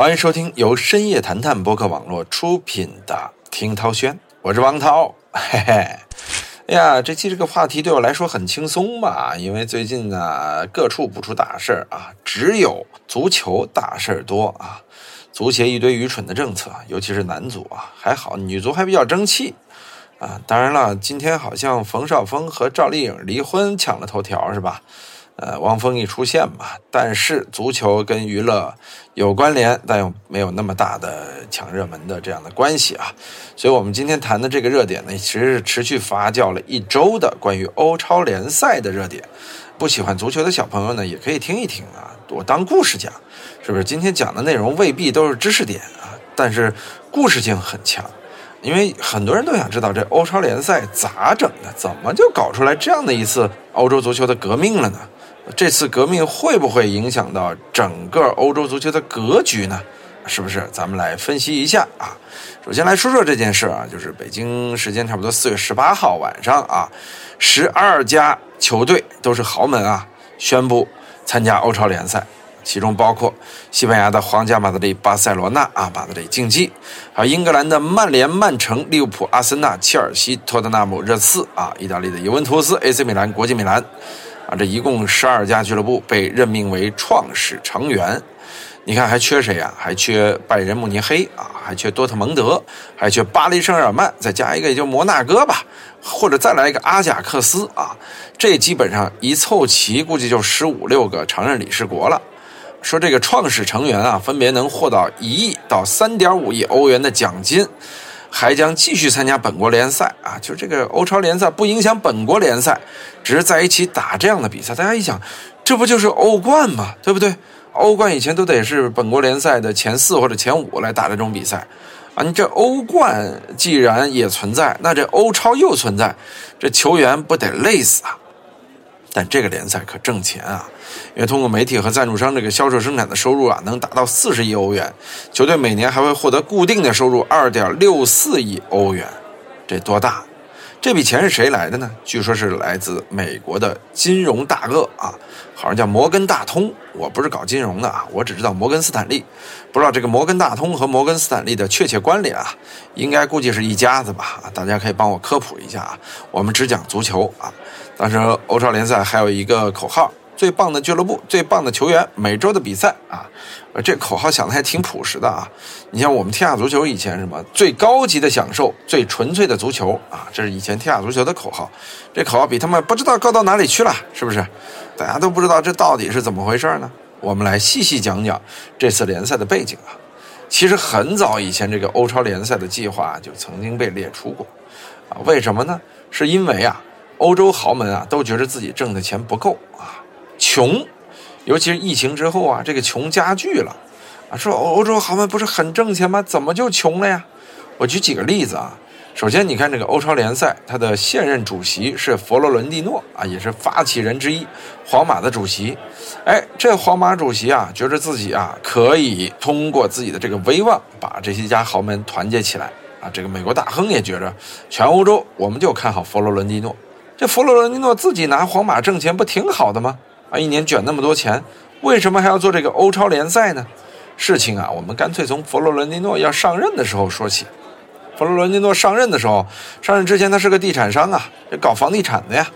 欢迎收听由深夜谈谈播客网络出品的《听涛轩》，我是王涛。嘿嘿，哎呀，这期这个话题对我来说很轻松吧？因为最近呢，各处不出大事儿啊，只有足球大事儿多啊。足协一堆愚蠢的政策，尤其是男足啊，还好女足还比较争气啊。当然了，今天好像冯绍峰和赵丽颖离婚抢了头条，是吧？呃，汪峰一出现嘛，但是足球跟娱乐有关联，但又没有那么大的抢热门的这样的关系啊。所以，我们今天谈的这个热点呢，其实是持续发酵了一周的关于欧超联赛的热点。不喜欢足球的小朋友呢，也可以听一听啊，我当故事讲，是不是？今天讲的内容未必都是知识点啊，但是故事性很强，因为很多人都想知道这欧超联赛咋整的，怎么就搞出来这样的一次欧洲足球的革命了呢？这次革命会不会影响到整个欧洲足球的格局呢？是不是？咱们来分析一下啊。首先来说说这件事啊，就是北京时间差不多四月十八号晚上啊，十二家球队都是豪门啊，宣布参加欧超联赛，其中包括西班牙的皇家马德里、巴塞罗那啊，马德里竞技，还有英格兰的曼联、曼城、利物浦、阿森纳、切尔西、托特纳姆热刺啊，意大利的尤文图斯、AC 米兰、国际米兰。啊，这一共十二家俱乐部被任命为创始成员，你看还缺谁呀？还缺拜仁慕尼黑啊，还缺多特蒙德，还缺巴黎圣日耳曼，再加一个也就摩纳哥吧，或者再来一个阿贾克斯啊，这基本上一凑齐，估计就十五六个常任理事国了。说这个创始成员啊，分别能获到一亿到三点五亿欧元的奖金。还将继续参加本国联赛啊，就这个欧超联赛不影响本国联赛，只是在一起打这样的比赛。大家一想，这不就是欧冠吗？对不对？欧冠以前都得是本国联赛的前四或者前五来打这种比赛啊。你这欧冠既然也存在，那这欧超又存在，这球员不得累死啊？但这个联赛可挣钱啊，因为通过媒体和赞助商这个销售生产的收入啊，能达到四十亿欧元。球队每年还会获得固定的收入二点六四亿欧元，这多大？这笔钱是谁来的呢？据说是来自美国的金融大鳄啊，好像叫摩根大通。我不是搞金融的啊，我只知道摩根斯坦利，不知道这个摩根大通和摩根斯坦利的确切关联啊，应该估计是一家子吧？大家可以帮我科普一下啊。我们只讲足球啊。当时欧超联赛还有一个口号：最棒的俱乐部，最棒的球员，每周的比赛啊！这口号想的还挺朴实的啊。你像我们天下足球以前什么最高级的享受，最纯粹的足球啊，这是以前天下足球的口号。这口号比他们不知道高到哪里去了，是不是？大家都不知道这到底是怎么回事呢？我们来细细讲讲这次联赛的背景啊。其实很早以前，这个欧超联赛的计划就曾经被列出过啊。为什么呢？是因为啊。欧洲豪门啊，都觉得自己挣的钱不够啊，穷，尤其是疫情之后啊，这个穷加剧了啊。说欧洲豪门不是很挣钱吗？怎么就穷了呀？我举几个例子啊。首先，你看这个欧超联赛，它的现任主席是佛罗伦蒂诺啊，也是发起人之一，皇马的主席。哎，这皇马主席啊，觉着自己啊可以通过自己的这个威望，把这些家豪门团结起来啊。这个美国大亨也觉着，全欧洲我们就看好佛罗伦蒂诺。这佛罗伦蒂诺自己拿皇马挣钱不挺好的吗？啊，一年卷那么多钱，为什么还要做这个欧超联赛呢？事情啊，我们干脆从佛罗伦蒂诺要上任的时候说起。佛罗伦蒂诺上任的时候，上任之前他是个地产商啊，这搞房地产的呀。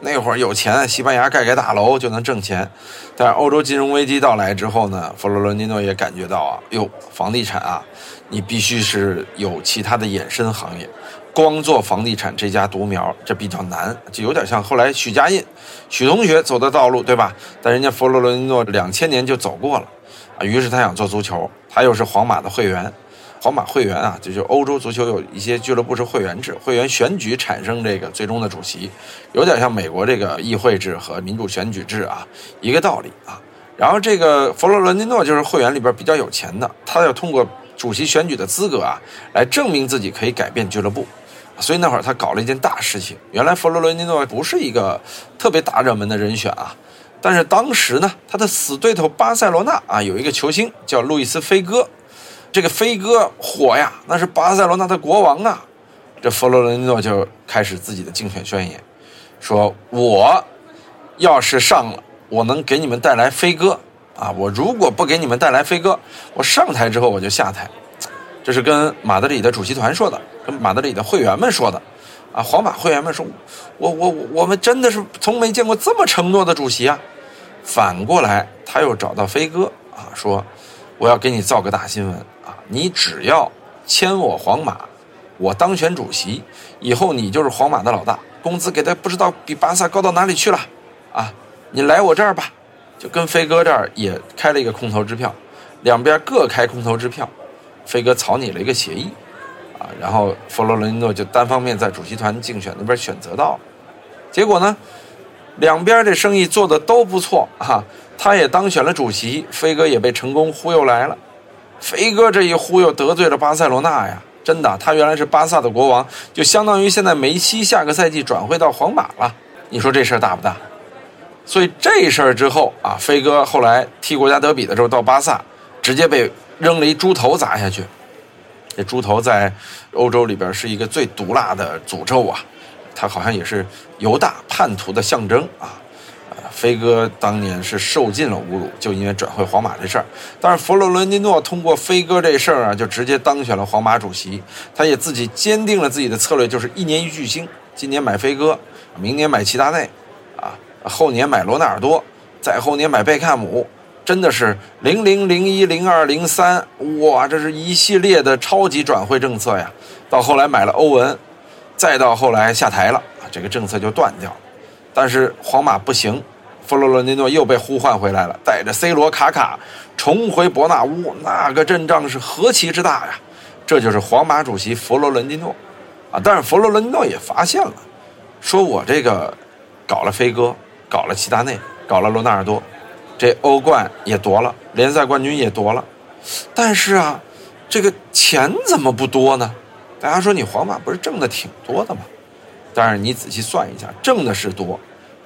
那会儿有钱，西班牙盖盖大楼就能挣钱。但是欧洲金融危机到来之后呢，佛罗伦蒂诺也感觉到啊，哟，房地产啊，你必须是有其他的衍生行业。光做房地产这家独苗，这比较难，就有点像后来许家印、许同学走的道路，对吧？但人家佛罗伦蒂诺两千年就走过了，啊，于是他想做足球，他又是皇马的会员，皇马会员啊，就欧洲足球有一些俱乐部是会员制，会员选举产生这个最终的主席，有点像美国这个议会制和民主选举制啊，一个道理啊。然后这个佛罗伦蒂诺就是会员里边比较有钱的，他要通过主席选举的资格啊，来证明自己可以改变俱乐部。所以那会儿他搞了一件大事情。原来佛罗伦蒂诺不是一个特别大热门的人选啊，但是当时呢，他的死对头巴塞罗那啊有一个球星叫路易斯·菲戈，这个菲戈火呀，那是巴塞罗那的国王啊。这佛罗伦蒂诺就开始自己的竞选宣言，说我要是上了，我能给你们带来飞哥啊！我如果不给你们带来飞哥，我上台之后我就下台。这是跟马德里的主席团说的，跟马德里的会员们说的。啊，皇马会员们说，我我我们真的是从没见过这么承诺的主席啊！反过来，他又找到飞哥啊，说我要给你造个大新闻啊！你只要签我皇马，我当选主席以后，你就是皇马的老大，工资给他不知道比巴萨高到哪里去了啊！你来我这儿吧，就跟飞哥这儿也开了一个空头支票，两边各开空头支票，飞哥草拟了一个协议。然后弗洛伦蒂诺就单方面在主席团竞选那边选择到了，结果呢，两边这生意做的都不错啊，他也当选了主席，飞哥也被成功忽悠来了。飞哥这一忽悠得罪了巴塞罗那呀，真的，他原来是巴萨的国王，就相当于现在梅西下个赛季转会到皇马了。你说这事儿大不大？所以这事儿之后啊，飞哥后来踢国家德比的时候到巴萨，直接被扔了一猪头砸下去。这猪头在欧洲里边是一个最毒辣的诅咒啊，他好像也是犹大叛徒的象征啊。呃，飞哥当年是受尽了侮辱，就因为转会皇马这事儿。但是佛罗伦蒂诺通过飞哥这事儿啊，就直接当选了皇马主席。他也自己坚定了自己的策略，就是一年一巨星，今年买飞哥，明年买齐达内，啊，后年买罗纳尔多，再后年买贝克汉姆。真的是零零零一零二零三哇，这是一系列的超级转会政策呀！到后来买了欧文，再到后来下台了，这个政策就断掉了。但是皇马不行，弗洛伦蒂诺又被呼唤回来了，带着 C 罗、卡卡重回伯纳乌，那个阵仗是何其之大呀！这就是皇马主席弗洛伦蒂诺啊！但是弗洛伦蒂诺也发现了，说我这个搞了飞哥，搞了齐达内，搞了罗纳尔多。这欧冠也夺了，联赛冠军也夺了，但是啊，这个钱怎么不多呢？大家说你皇马不是挣的挺多的吗？但是你仔细算一下，挣的是多，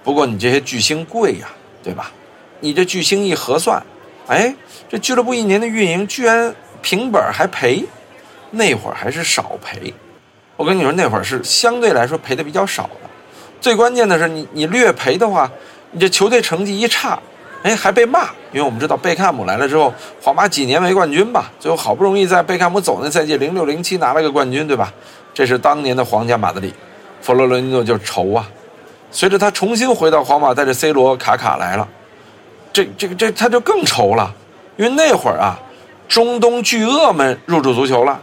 不过你这些巨星贵呀，对吧？你这巨星一核算，哎，这俱乐部一年的运营居然平本还赔，那会儿还是少赔。我跟你说，那会儿是相对来说赔的比较少的。最关键的是，你你略赔的话，你这球队成绩一差。哎，还被骂，因为我们知道贝克汉姆来了之后，皇马几年没冠军吧？最后好不容易在贝克汉姆走那赛季零六零七拿了个冠军，对吧？这是当年的皇家马德里，佛罗伦蒂诺就愁啊。随着他重新回到皇马，带着 C 罗、卡卡来了，这这个这他就更愁了，因为那会儿啊，中东巨鳄们入驻足球了，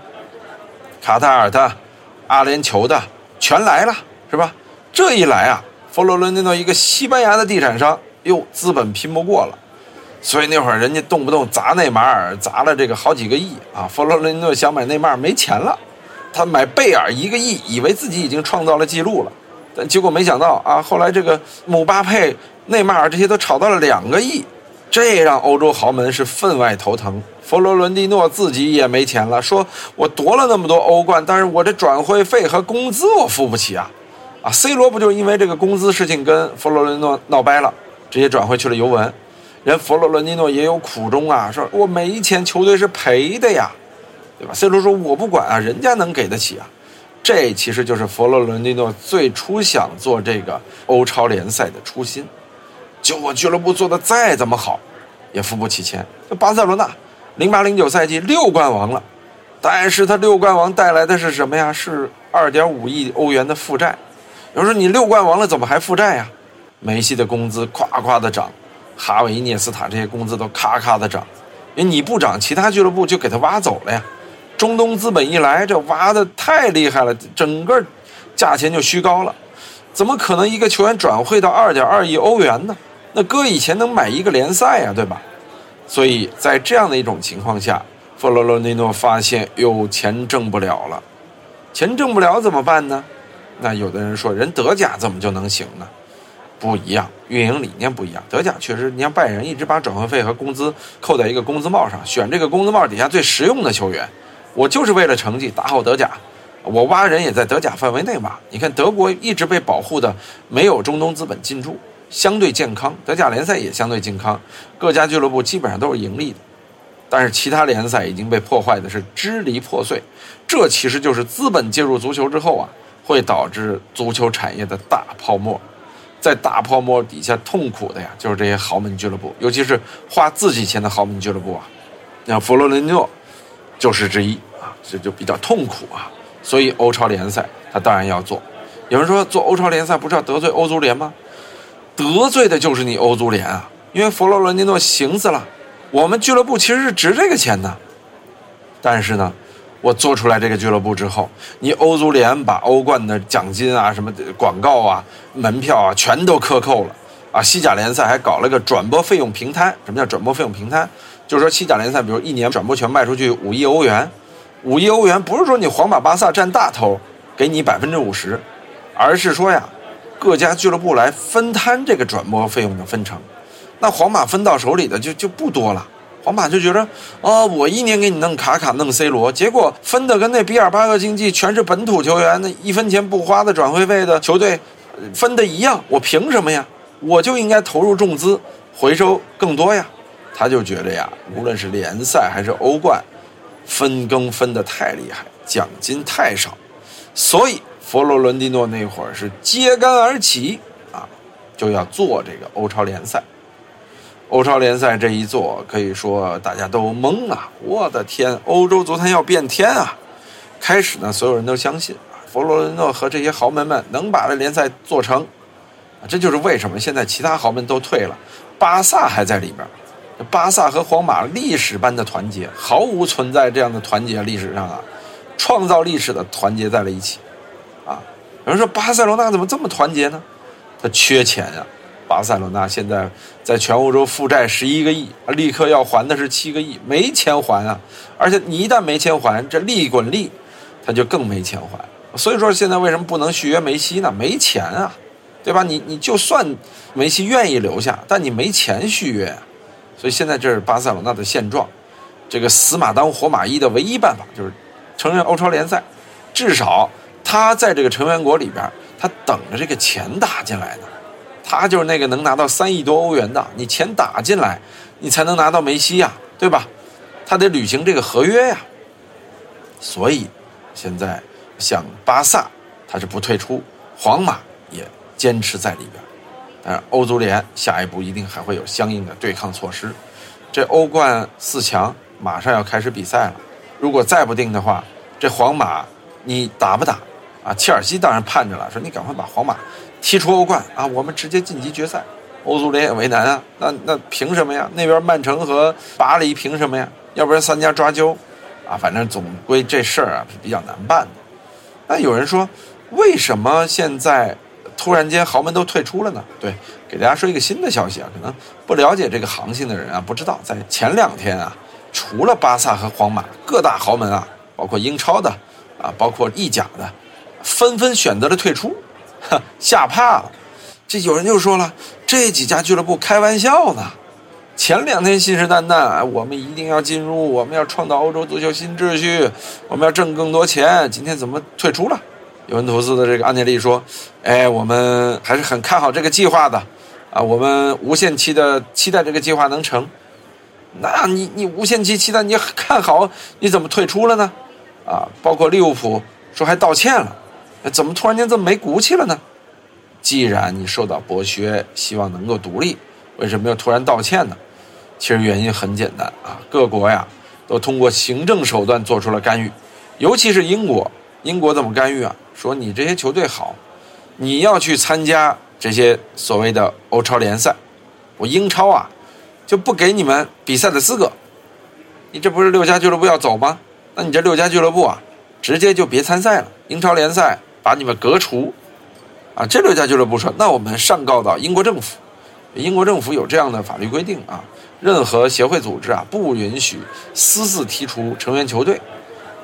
卡塔尔的、阿联酋的全来了，是吧？这一来啊，佛罗伦蒂诺一个西班牙的地产商。哟，资本拼不过了，所以那会儿人家动不动砸内马尔，砸了这个好几个亿啊！佛罗伦蒂诺想买内马尔没钱了，他买贝尔一个亿，以为自己已经创造了记录了，但结果没想到啊，后来这个姆巴佩、内马尔这些都炒到了两个亿，这让欧洲豪门是分外头疼。佛罗伦蒂诺自己也没钱了，说我夺了那么多欧冠，但是我这转会费和工资我付不起啊！啊，C 罗不就因为这个工资事情跟佛罗伦蒂诺闹掰了？直接转会去了尤文，人佛罗伦蒂诺也有苦衷啊，说我没钱，球队是赔的呀，对吧？C 罗说我不管啊，人家能给得起啊，这其实就是佛罗伦蒂诺最初想做这个欧超联赛的初心。就我俱乐部做的再怎么好，也付不起钱。巴塞罗那零八零九赛季六冠王了，但是他六冠王带来的是什么呀？是二点五亿欧元的负债。有人说你六冠王了，怎么还负债呀？梅西的工资夸夸的涨，哈维、涅斯塔这些工资都咔咔的涨，因为你不涨，其他俱乐部就给他挖走了呀。中东资本一来，这挖的太厉害了，整个价钱就虚高了。怎么可能一个球员转会到二点二亿欧元呢？那搁以前能买一个联赛呀，对吧？所以在这样的一种情况下，弗洛伦蒂诺发现有钱挣不了了，钱挣不了怎么办呢？那有的人说，人德甲怎么就能行呢？不一样，运营理念不一样。德甲确实，你像拜仁一直把转会费和工资扣在一个工资帽上，选这个工资帽底下最实用的球员。我就是为了成绩打好德甲，我挖人也在德甲范围内挖。你看德国一直被保护的没有中东资本进驻，相对健康。德甲联赛也相对健康，各家俱乐部基本上都是盈利的。但是其他联赛已经被破坏的是支离破碎，这其实就是资本介入足球之后啊，会导致足球产业的大泡沫。在大泡沫底下痛苦的呀，就是这些豪门俱乐部，尤其是花自己钱的豪门俱乐部啊。像佛罗伦蒂诺就是之一啊，这就比较痛苦啊。所以欧超联赛他当然要做。有人说做欧超联赛不是要得罪欧足联吗？得罪的就是你欧足联啊，因为佛罗伦蒂诺行死了，我们俱乐部其实是值这个钱的，但是呢。我做出来这个俱乐部之后，你欧足联把欧冠的奖金啊、什么广告啊、门票啊全都克扣了啊！西甲联赛还搞了个转播费用平摊。什么叫转播费用平摊？就是说西甲联赛，比如一年转播权卖出去五亿欧元，五亿欧元不是说你皇马、巴萨占大头，给你百分之五十，而是说呀，各家俱乐部来分摊这个转播费用的分成。那皇马分到手里的就就不多了。皇马就觉得，哦，我一年给你弄卡卡弄 C 罗，结果分的跟那比尔巴鄂竞技全是本土球员，那一分钱不花的转会费的球队，分的一样，我凭什么呀？我就应该投入重资，回收更多呀。他就觉得呀，无论是联赛还是欧冠，分羹分的太厉害，奖金太少，所以佛罗伦蒂诺那会儿是揭竿而起啊，就要做这个欧超联赛。欧超联赛这一做，可以说大家都懵啊！我的天，欧洲足坛要变天啊！开始呢，所有人都相信佛罗伦诺和这些豪门们能把这联赛做成，啊，这就是为什么现在其他豪门都退了，巴萨还在里边。巴萨和皇马历史般的团结，毫无存在这样的团结，历史上啊，创造历史的团结在了一起，啊，有人说巴塞罗那怎么这么团结呢？他缺钱呀。巴塞罗那现在在全欧洲负债十一个亿，立刻要还的是七个亿，没钱还啊！而且你一旦没钱还，这利滚利，他就更没钱还。所以说现在为什么不能续约梅西呢？没钱啊，对吧？你你就算梅西愿意留下，但你没钱续约，所以现在这是巴塞罗那的现状。这个死马当活马医的唯一办法就是承认欧超联赛，至少他在这个成员国里边，他等着这个钱打进来呢。他就是那个能拿到三亿多欧元的，你钱打进来，你才能拿到梅西呀，对吧？他得履行这个合约呀。所以，现在像巴萨，他是不退出，皇马也坚持在里边。但是欧足联下一步一定还会有相应的对抗措施。这欧冠四强马上要开始比赛了，如果再不定的话，这皇马你打不打？啊，切尔西当然盼着了，说你赶快把皇马。踢出欧冠啊，我们直接晋级决赛。欧足联也为难啊，那那凭什么呀？那边曼城和巴黎凭什么呀？要不然三家抓阄，啊，反正总归这事儿啊是比较难办的。那有人说，为什么现在突然间豪门都退出了呢？对，给大家说一个新的消息啊，可能不了解这个行情的人啊不知道，在前两天啊，除了巴萨和皇马，各大豪门啊，包括英超的啊，包括意甲的，纷纷选择了退出。吓怕了，这有人就说了，这几家俱乐部开玩笑呢。前两天信誓旦旦，我们一定要进入，我们要创造欧洲足球新秩序，我们要挣更多钱。今天怎么退出了？尤文图斯的这个安内利说：“哎，我们还是很看好这个计划的，啊，我们无限期的期待这个计划能成。那你你无限期期待，你看好，你怎么退出了呢？啊，包括利物浦说还道歉了。”怎么突然间这么没骨气了呢？既然你受到剥削，希望能够独立，为什么要突然道歉呢？其实原因很简单啊，各国呀都通过行政手段做出了干预，尤其是英国，英国怎么干预啊？说你这些球队好，你要去参加这些所谓的欧超联赛，我英超啊就不给你们比赛的资格。你这不是六家俱乐部要走吗？那你这六家俱乐部啊，直接就别参赛了，英超联赛。把你们革除，啊，这六家俱乐部说，那我们上告到英国政府，英国政府有这样的法律规定啊，任何协会组织啊不允许私自踢出成员球队，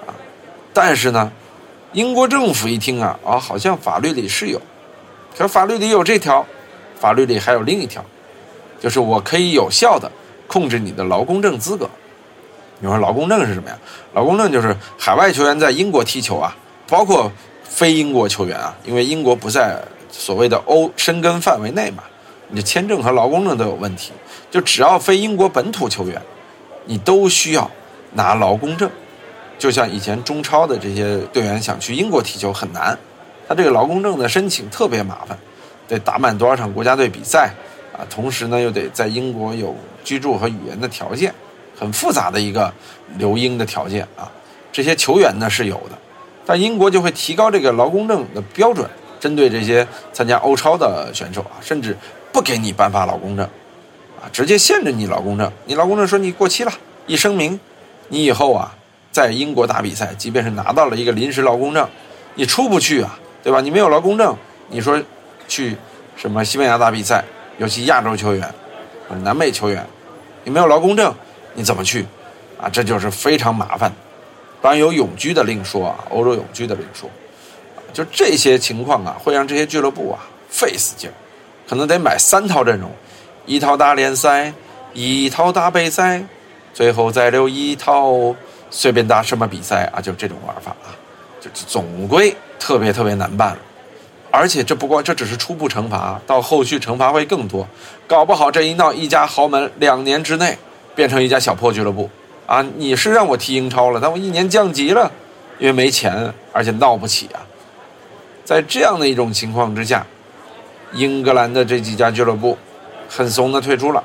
啊，但是呢，英国政府一听啊，啊，好像法律里是有，可法律里有这条，法律里还有另一条，就是我可以有效的控制你的劳工证资格。你说劳工证是什么呀？劳工证就是海外球员在英国踢球啊，包括。非英国球员啊，因为英国不在所谓的欧申根范围内嘛，你的签证和劳工证都有问题。就只要非英国本土球员，你都需要拿劳工证。就像以前中超的这些队员想去英国踢球很难，他这个劳工证的申请特别麻烦。得打满多少场国家队比赛啊，同时呢又得在英国有居住和语言的条件，很复杂的一个留英的条件啊。这些球员呢是有的，但英国就会提高这个劳工证的标准，针对这些参加欧超的选手啊，甚至不给你颁发劳工证，啊，直接限制你劳工证。你劳工证说你过期了，一声明，你以后啊在英国打比赛，即便是拿到了一个临时劳工证，你出不去啊，对吧？你没有劳工证，你说去什么西班牙打比赛，尤其亚洲球员、南美球员，你没有劳工证，你怎么去？啊，这就是非常麻烦。当然有永居的另说啊，欧洲永居的另说，就这些情况啊，会让这些俱乐部啊费死劲儿，可能得买三套阵容，一套大联赛，一套大杯赛，最后再留一套随便打什么比赛啊，就这种玩法啊，就总归特别特别难办了。而且这不光这只是初步惩罚，到后续惩罚会更多，搞不好这一闹，一家豪门两年之内变成一家小破俱乐部。啊，你是让我踢英超了，但我一年降级了，因为没钱，而且闹不起啊。在这样的一种情况之下，英格兰的这几家俱乐部很怂的退出了，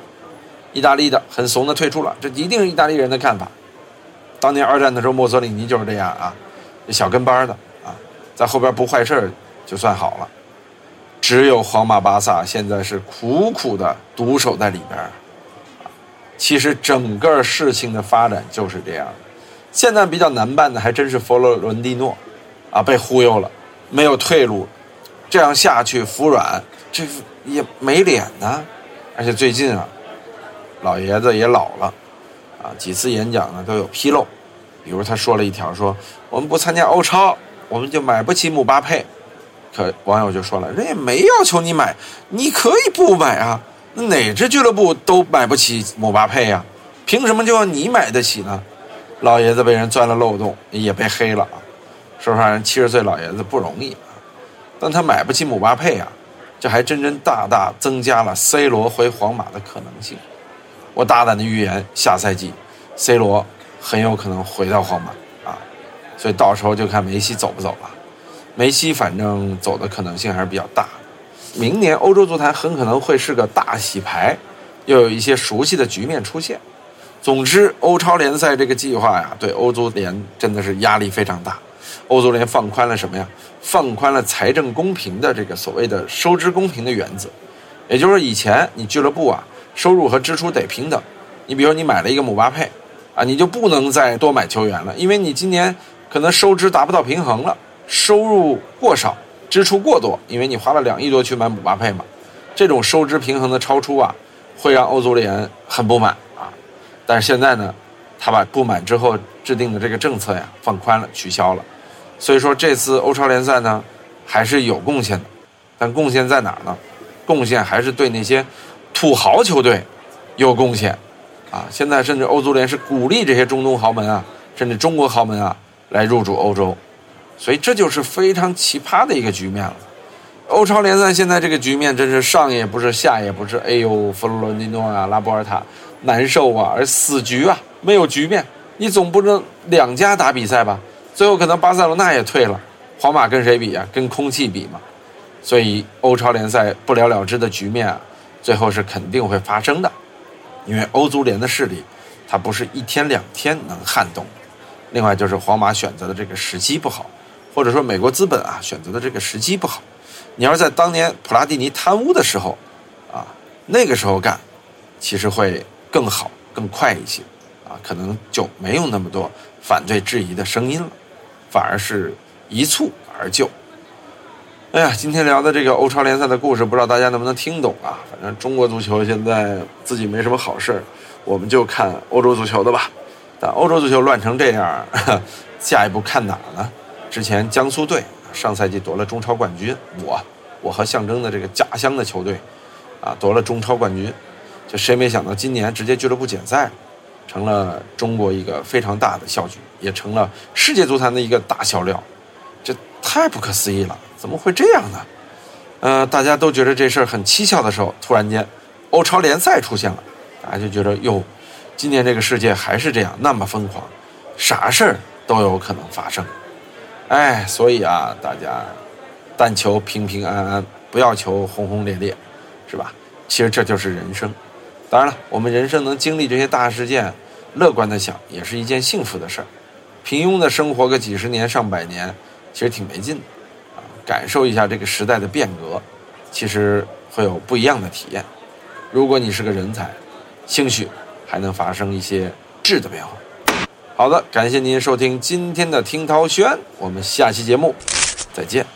意大利的很怂的退出了，这一定是意大利人的看法。当年二战的时候，墨索里尼就是这样啊，小跟班的啊，在后边不坏事就算好了。只有皇马、巴萨现在是苦苦的独守在里边。其实整个事情的发展就是这样，现在比较难办的还真是佛罗伦蒂诺，啊，被忽悠了，没有退路，这样下去服软，这也没脸呢。而且最近啊，老爷子也老了，啊，几次演讲呢都有纰漏，比如他说了一条，说我们不参加欧超，我们就买不起姆巴佩，可网友就说了，人也没要求你买，你可以不买啊。哪支俱乐部都买不起姆巴佩呀？凭什么就要你买得起呢？老爷子被人钻了漏洞，也被黑了啊！说实话，人七十岁老爷子不容易啊，但他买不起姆巴佩啊，这还真真大大增加了 C 罗回皇马的可能性。我大胆的预言，下赛季 C 罗很有可能回到皇马啊！所以到时候就看梅西走不走了。梅西反正走的可能性还是比较大的。明年欧洲足坛很可能会是个大洗牌，又有一些熟悉的局面出现。总之，欧超联赛这个计划呀，对欧足联真的是压力非常大。欧足联放宽了什么呀？放宽了财政公平的这个所谓的收支公平的原则。也就是，以前你俱乐部啊，收入和支出得平等。你比如，你买了一个姆巴佩，啊，你就不能再多买球员了，因为你今年可能收支达不到平衡了，收入过少。支出过多，因为你花了两亿多去买姆巴佩嘛，这种收支平衡的超出啊，会让欧足联很不满啊。但是现在呢，他把不满之后制定的这个政策呀放宽了，取消了，所以说这次欧超联赛呢还是有贡献的，但贡献在哪儿呢？贡献还是对那些土豪球队有贡献啊。现在甚至欧足联是鼓励这些中东豪门啊，甚至中国豪门啊来入驻欧洲。所以这就是非常奇葩的一个局面了。欧超联赛现在这个局面真是上也不是下也不是，哎呦，佛罗伦蒂诺啊，拉波尔塔难受啊，而死局啊，没有局面，你总不能两家打比赛吧？最后可能巴塞罗那也退了，皇马跟谁比啊？跟空气比嘛。所以欧超联赛不了了之的局面啊，最后是肯定会发生的，因为欧足联的势力，它不是一天两天能撼动。另外就是皇马选择的这个时机不好。或者说，美国资本啊选择的这个时机不好。你要是在当年普拉蒂尼贪污的时候，啊，那个时候干，其实会更好、更快一些，啊，可能就没有那么多反对质疑的声音了，反而是一蹴而就。哎呀，今天聊的这个欧超联赛的故事，不知道大家能不能听懂啊？反正中国足球现在自己没什么好事我们就看欧洲足球的吧。但欧洲足球乱成这样，下一步看哪呢？之前江苏队上赛季夺了中超冠军，我我和象征的这个家乡的球队，啊夺了中超冠军，就谁没想到今年直接俱乐部减赛，成了中国一个非常大的笑剧，也成了世界足坛的一个大笑料，这太不可思议了，怎么会这样呢？呃，大家都觉得这事儿很蹊跷的时候，突然间欧超联赛出现了，大家就觉得哟，今年这个世界还是这样那么疯狂，啥事儿都有可能发生。哎，所以啊，大家但求平平安安，不要求轰轰烈烈，是吧？其实这就是人生。当然了，我们人生能经历这些大事件，乐观的想，也是一件幸福的事儿。平庸的生活个几十年、上百年，其实挺没劲的啊。感受一下这个时代的变革，其实会有不一样的体验。如果你是个人才，兴许还能发生一些质的变化。好的，感谢您收听今天的听涛轩，我们下期节目再见。